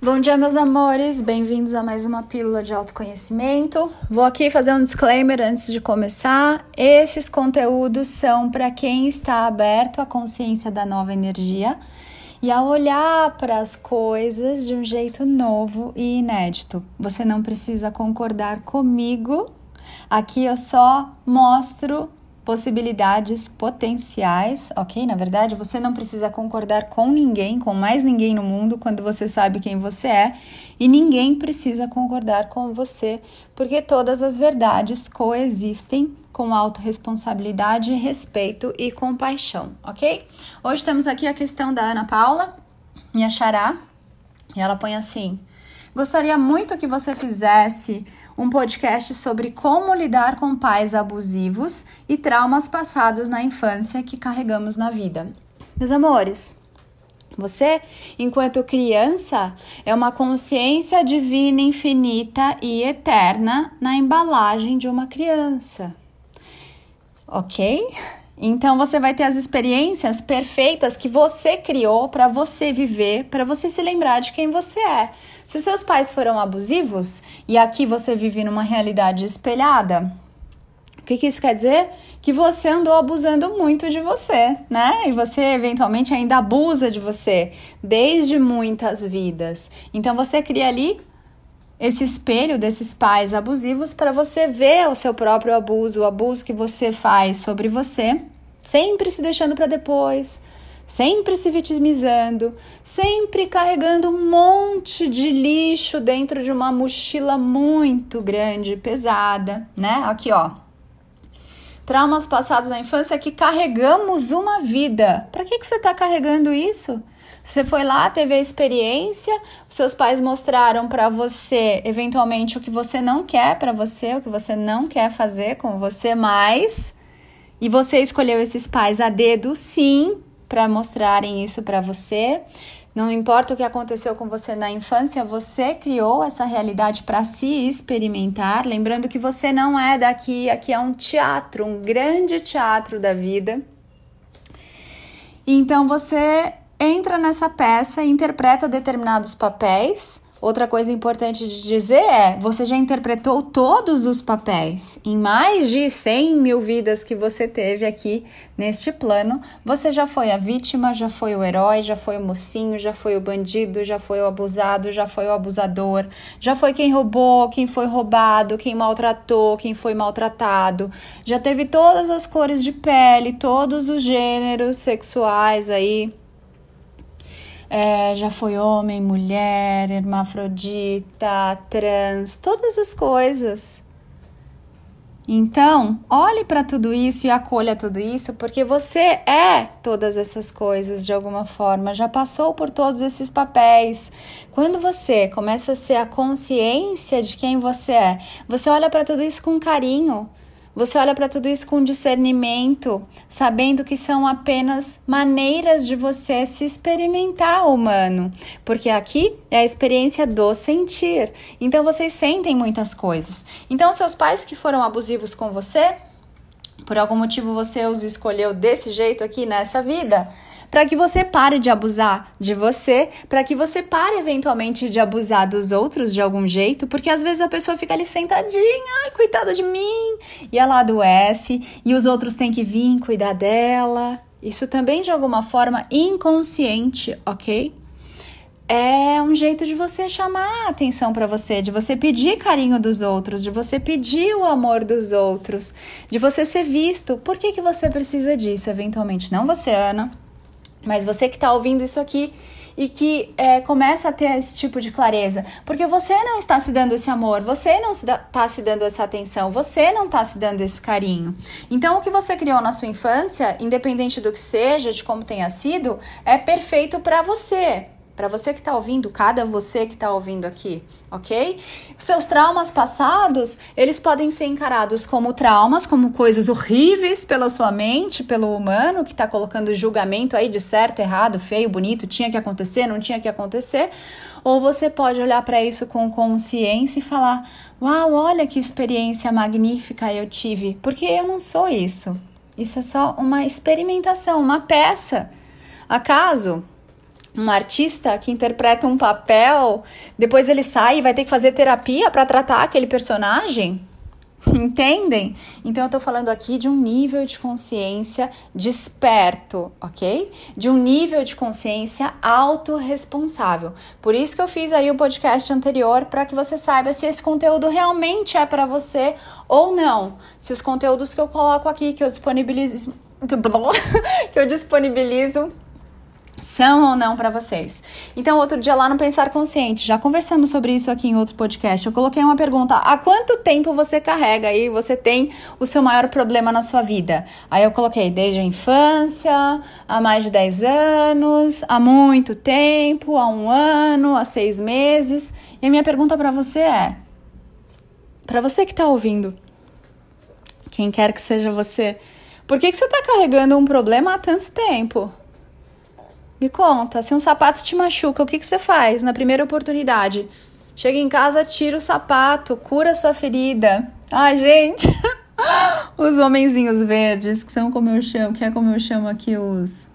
Bom dia, meus amores, bem-vindos a mais uma pílula de autoconhecimento. Vou aqui fazer um disclaimer antes de começar. Esses conteúdos são para quem está aberto à consciência da nova energia e a olhar para as coisas de um jeito novo e inédito. Você não precisa concordar comigo. Aqui eu só mostro possibilidades potenciais, ok? Na verdade, você não precisa concordar com ninguém, com mais ninguém no mundo, quando você sabe quem você é, e ninguém precisa concordar com você, porque todas as verdades coexistem com autorresponsabilidade, respeito e compaixão, ok? Hoje temos aqui a questão da Ana Paula, minha xará, e ela põe assim: Gostaria muito que você fizesse um podcast sobre como lidar com pais abusivos e traumas passados na infância que carregamos na vida. Meus amores, você, enquanto criança, é uma consciência divina infinita e eterna na embalagem de uma criança. Ok? Então você vai ter as experiências perfeitas que você criou para você viver, para você se lembrar de quem você é. Se seus pais foram abusivos e aqui você vive numa realidade espelhada, o que, que isso quer dizer? Que você andou abusando muito de você, né? E você eventualmente ainda abusa de você desde muitas vidas. Então você cria ali esse espelho desses pais abusivos para você ver o seu próprio abuso, o abuso que você faz sobre você, sempre se deixando para depois, sempre se vitimizando, sempre carregando um monte de lixo dentro de uma mochila muito grande, pesada, né? Aqui, ó. Traumas passados na infância que carregamos uma vida. Para que, que você está carregando isso? Você foi lá, teve a experiência, seus pais mostraram para você, eventualmente, o que você não quer para você, o que você não quer fazer com você mais. E você escolheu esses pais a dedo, sim, para mostrarem isso para você. Não importa o que aconteceu com você na infância, você criou essa realidade para se experimentar. Lembrando que você não é daqui, aqui é um teatro, um grande teatro da vida. Então você entra nessa peça interpreta determinados papéis. Outra coisa importante de dizer é: você já interpretou todos os papéis. Em mais de 100 mil vidas que você teve aqui neste plano, você já foi a vítima, já foi o herói, já foi o mocinho, já foi o bandido, já foi o abusado, já foi o abusador, já foi quem roubou, quem foi roubado, quem maltratou, quem foi maltratado. Já teve todas as cores de pele, todos os gêneros sexuais aí é, já foi homem, mulher, hermafrodita, trans, todas as coisas. Então, olhe para tudo isso e acolha tudo isso, porque você é todas essas coisas de alguma forma, já passou por todos esses papéis. Quando você começa a ser a consciência de quem você é, você olha para tudo isso com carinho, você olha para tudo isso com discernimento, sabendo que são apenas maneiras de você se experimentar humano, porque aqui é a experiência do sentir. Então vocês sentem muitas coisas. Então seus pais que foram abusivos com você, por algum motivo você os escolheu desse jeito aqui nessa vida, para que você pare de abusar de você, para que você pare eventualmente de abusar dos outros de algum jeito, porque às vezes a pessoa fica ali sentadinha, ai, coitada de mim, e ela adoece, e os outros têm que vir cuidar dela. Isso também de alguma forma inconsciente, ok? é um jeito de você chamar a atenção para você, de você pedir carinho dos outros, de você pedir o amor dos outros, de você ser visto. Por que, que você precisa disso, eventualmente? Não você, Ana, mas você que está ouvindo isso aqui e que é, começa a ter esse tipo de clareza, porque você não está se dando esse amor, você não está se dando essa atenção, você não está se dando esse carinho. Então, o que você criou na sua infância, independente do que seja, de como tenha sido, é perfeito para você, para você que está ouvindo, cada você que está ouvindo aqui, ok? Seus traumas passados, eles podem ser encarados como traumas, como coisas horríveis pela sua mente, pelo humano que está colocando julgamento aí de certo, errado, feio, bonito, tinha que acontecer, não tinha que acontecer. Ou você pode olhar para isso com consciência e falar: Uau, olha que experiência magnífica eu tive, porque eu não sou isso. Isso é só uma experimentação, uma peça. Acaso um artista que interpreta um papel, depois ele sai e vai ter que fazer terapia para tratar aquele personagem? Entendem? Então eu tô falando aqui de um nível de consciência desperto, ok? De um nível de consciência autorresponsável. Por isso que eu fiz aí o podcast anterior para que você saiba se esse conteúdo realmente é para você ou não. Se os conteúdos que eu coloco aqui, que eu disponibilizo que eu disponibilizo são ou não para vocês. Então, outro dia lá no Pensar Consciente, já conversamos sobre isso aqui em outro podcast. Eu coloquei uma pergunta: há quanto tempo você carrega aí, você tem o seu maior problema na sua vida? Aí eu coloquei desde a infância, há mais de 10 anos, há muito tempo, há um ano, há seis meses. E a minha pergunta para você é: para você que está ouvindo, quem quer que seja você, por que, que você está carregando um problema há tanto tempo? Me conta, se um sapato te machuca, o que, que você faz na primeira oportunidade? Chega em casa, tira o sapato, cura sua ferida. Ai, gente! os homenzinhos verdes, que são como eu chamo, que é como eu chamo aqui os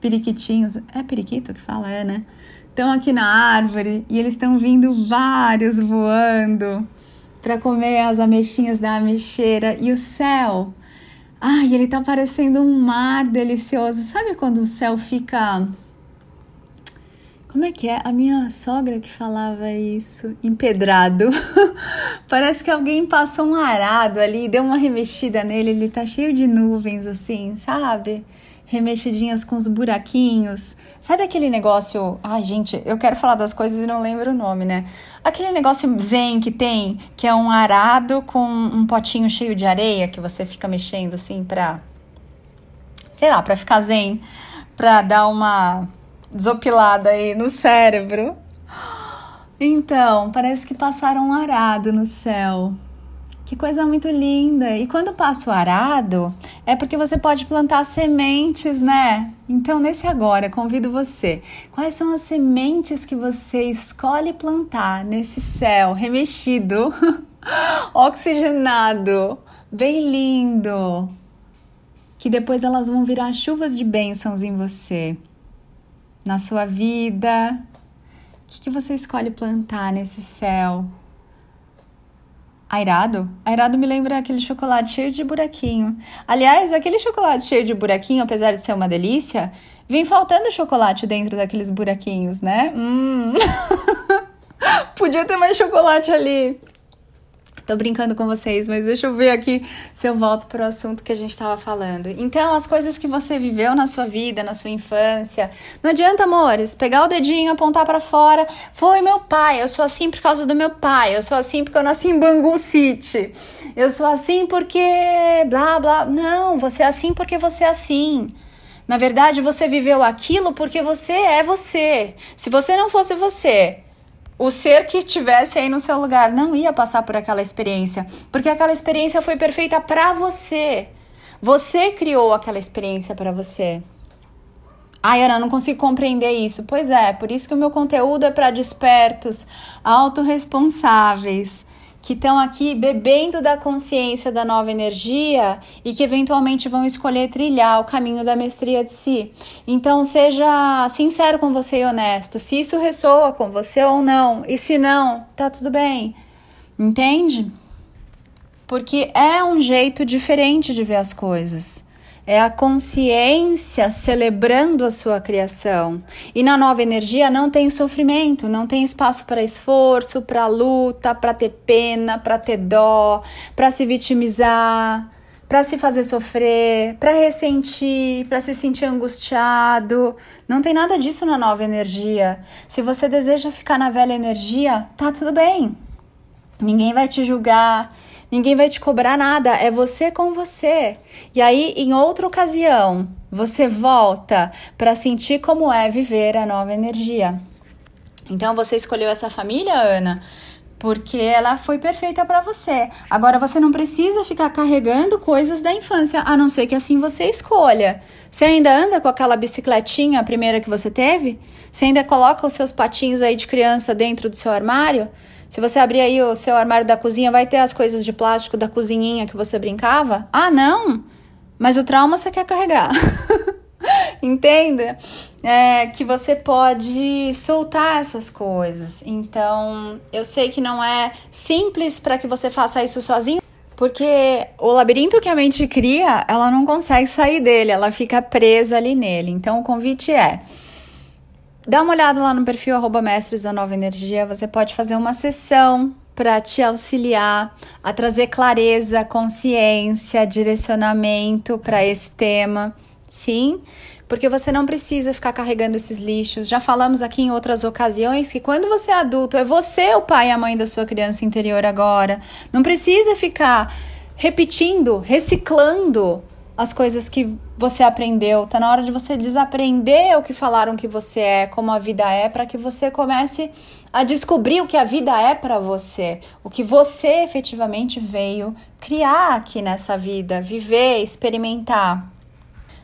periquitinhos. É periquito que fala, é, né? Estão aqui na árvore e eles estão vindo vários voando para comer as ameixinhas da ameixeira e o céu. Ai, ele tá parecendo um mar delicioso. Sabe quando o céu fica como é que é? A minha sogra que falava isso, empedrado. Parece que alguém passou um arado ali, deu uma remexida nele, ele tá cheio de nuvens assim, sabe? Remexidinhas com os buraquinhos. Sabe aquele negócio. Ai, gente, eu quero falar das coisas e não lembro o nome, né? Aquele negócio zen que tem, que é um arado com um potinho cheio de areia que você fica mexendo assim pra. Sei lá, pra ficar zen, pra dar uma desopilada aí no cérebro. Então, parece que passaram um arado no céu. Que coisa muito linda! E quando passa o arado, é porque você pode plantar sementes, né? Então, nesse agora, convido você. Quais são as sementes que você escolhe plantar nesse céu remexido, oxigenado, bem lindo? Que depois elas vão virar chuvas de bênçãos em você na sua vida? O que, que você escolhe plantar nesse céu? Airado? Airado me lembra aquele chocolate cheio de buraquinho. Aliás, aquele chocolate cheio de buraquinho, apesar de ser uma delícia, vem faltando chocolate dentro daqueles buraquinhos, né? Hum. Podia ter mais chocolate ali. Tô brincando com vocês, mas deixa eu ver aqui se eu volto para o assunto que a gente estava falando. Então, as coisas que você viveu na sua vida, na sua infância. Não adianta, amores, pegar o dedinho, apontar para fora. Foi meu pai, eu sou assim por causa do meu pai. Eu sou assim porque eu nasci em Bangu City. Eu sou assim porque blá blá. Não, você é assim porque você é assim. Na verdade, você viveu aquilo porque você é você. Se você não fosse você, o ser que estivesse aí no seu lugar não ia passar por aquela experiência, porque aquela experiência foi perfeita para você. Você criou aquela experiência para você. Ai, Ana, não consigo compreender isso. Pois é, por isso que o meu conteúdo é para despertos, autorresponsáveis que estão aqui bebendo da consciência da nova energia e que eventualmente vão escolher trilhar o caminho da mestria de si. Então, seja sincero com você e honesto, se isso ressoa com você ou não, e se não, tá tudo bem. Entende? Porque é um jeito diferente de ver as coisas. É a consciência celebrando a sua criação. E na nova energia não tem sofrimento, não tem espaço para esforço, para luta, para ter pena, para ter dó, para se vitimizar, para se fazer sofrer, para ressentir, para se sentir angustiado. Não tem nada disso na nova energia. Se você deseja ficar na velha energia, tá tudo bem. Ninguém vai te julgar, Ninguém vai te cobrar nada, é você com você. E aí, em outra ocasião, você volta para sentir como é viver a nova energia. Então, você escolheu essa família, Ana, porque ela foi perfeita para você. Agora, você não precisa ficar carregando coisas da infância, a não ser que assim você escolha. Você ainda anda com aquela bicicletinha, a primeira que você teve? Você ainda coloca os seus patinhos aí de criança dentro do seu armário? Se você abrir aí o seu armário da cozinha, vai ter as coisas de plástico da cozinhinha que você brincava? Ah, não! Mas o trauma você quer carregar. Entenda é, que você pode soltar essas coisas. Então, eu sei que não é simples para que você faça isso sozinho, porque o labirinto que a mente cria, ela não consegue sair dele, ela fica presa ali nele. Então, o convite é. Dá uma olhada lá no perfil mestres da nova energia. Você pode fazer uma sessão para te auxiliar a trazer clareza, consciência, direcionamento para esse tema. Sim, porque você não precisa ficar carregando esses lixos. Já falamos aqui em outras ocasiões que quando você é adulto, é você o pai e a mãe da sua criança interior agora. Não precisa ficar repetindo, reciclando as coisas que você aprendeu. Tá na hora de você desaprender o que falaram que você é, como a vida é, para que você comece a descobrir o que a vida é para você, o que você efetivamente veio criar aqui nessa vida, viver, experimentar.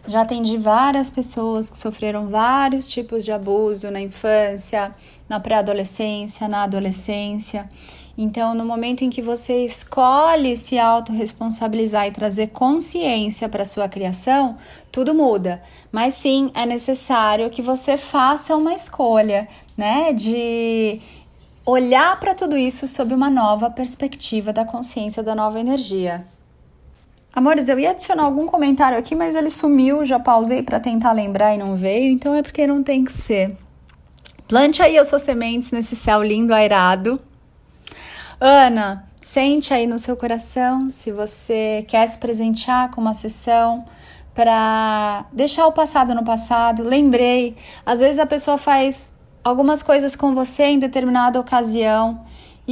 Já atendi várias pessoas que sofreram vários tipos de abuso na infância, na pré-adolescência, na adolescência. Então, no momento em que você escolhe se autorresponsabilizar e trazer consciência para sua criação, tudo muda. Mas sim, é necessário que você faça uma escolha, né, de olhar para tudo isso sob uma nova perspectiva da consciência da nova energia. Amores, eu ia adicionar algum comentário aqui, mas ele sumiu, já pausei para tentar lembrar e não veio, então é porque não tem que ser. Plante aí as suas sementes nesse céu lindo, airado. Ana, sente aí no seu coração se você quer se presentear com uma sessão para deixar o passado no passado. Lembrei, às vezes a pessoa faz algumas coisas com você em determinada ocasião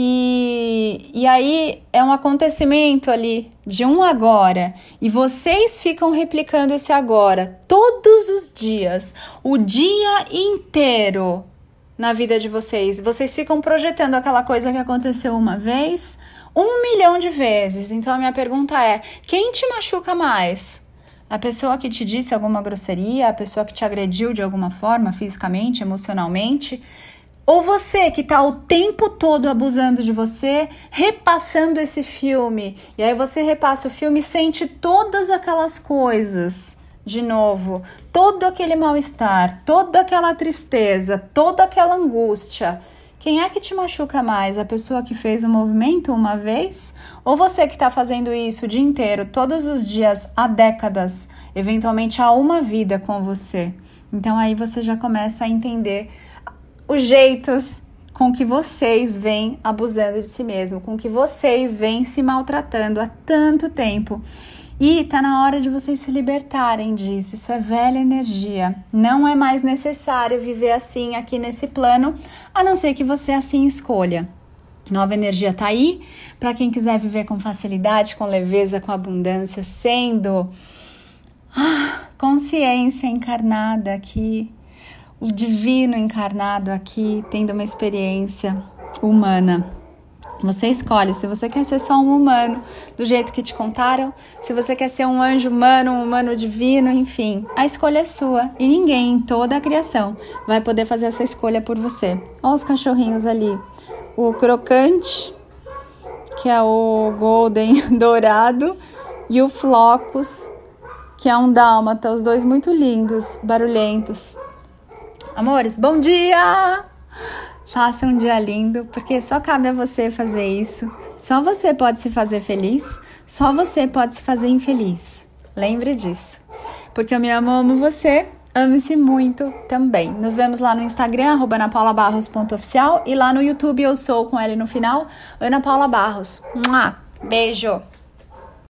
e, e aí é um acontecimento ali de um agora e vocês ficam replicando esse agora todos os dias, o dia inteiro na vida de vocês. Vocês ficam projetando aquela coisa que aconteceu uma vez um milhão de vezes. Então a minha pergunta é: quem te machuca mais? A pessoa que te disse alguma grosseria, a pessoa que te agrediu de alguma forma, fisicamente, emocionalmente, ou você que está o tempo todo abusando de você, repassando esse filme. E aí você repassa o filme e sente todas aquelas coisas de novo. Todo aquele mal-estar, toda aquela tristeza, toda aquela angústia. Quem é que te machuca mais? A pessoa que fez o movimento uma vez? Ou você que está fazendo isso o dia inteiro, todos os dias, há décadas, eventualmente há uma vida com você? Então aí você já começa a entender os jeitos com que vocês vêm abusando de si mesmo, com que vocês vêm se maltratando há tanto tempo. E tá na hora de vocês se libertarem disso. Isso é velha energia. Não é mais necessário viver assim aqui nesse plano, a não ser que você assim escolha. Nova energia tá aí para quem quiser viver com facilidade, com leveza, com abundância, sendo ah, consciência encarnada aqui o divino encarnado aqui tendo uma experiência humana. Você escolhe se você quer ser só um humano, do jeito que te contaram, se você quer ser um anjo humano, um humano divino, enfim, a escolha é sua e ninguém em toda a criação vai poder fazer essa escolha por você. Olha os cachorrinhos ali, o crocante, que é o golden dourado, e o flocos, que é um dálmata, os dois muito lindos, barulhentos. Amores, bom dia! Faça um dia lindo, porque só cabe a você fazer isso. Só você pode se fazer feliz, só você pode se fazer infeliz. Lembre disso. Porque eu me amo, amo você. Ame-se muito também. Nos vemos lá no Instagram, anapaulabarros.oficial e lá no YouTube eu sou com L no final, Ana Paula Barros. Beijo!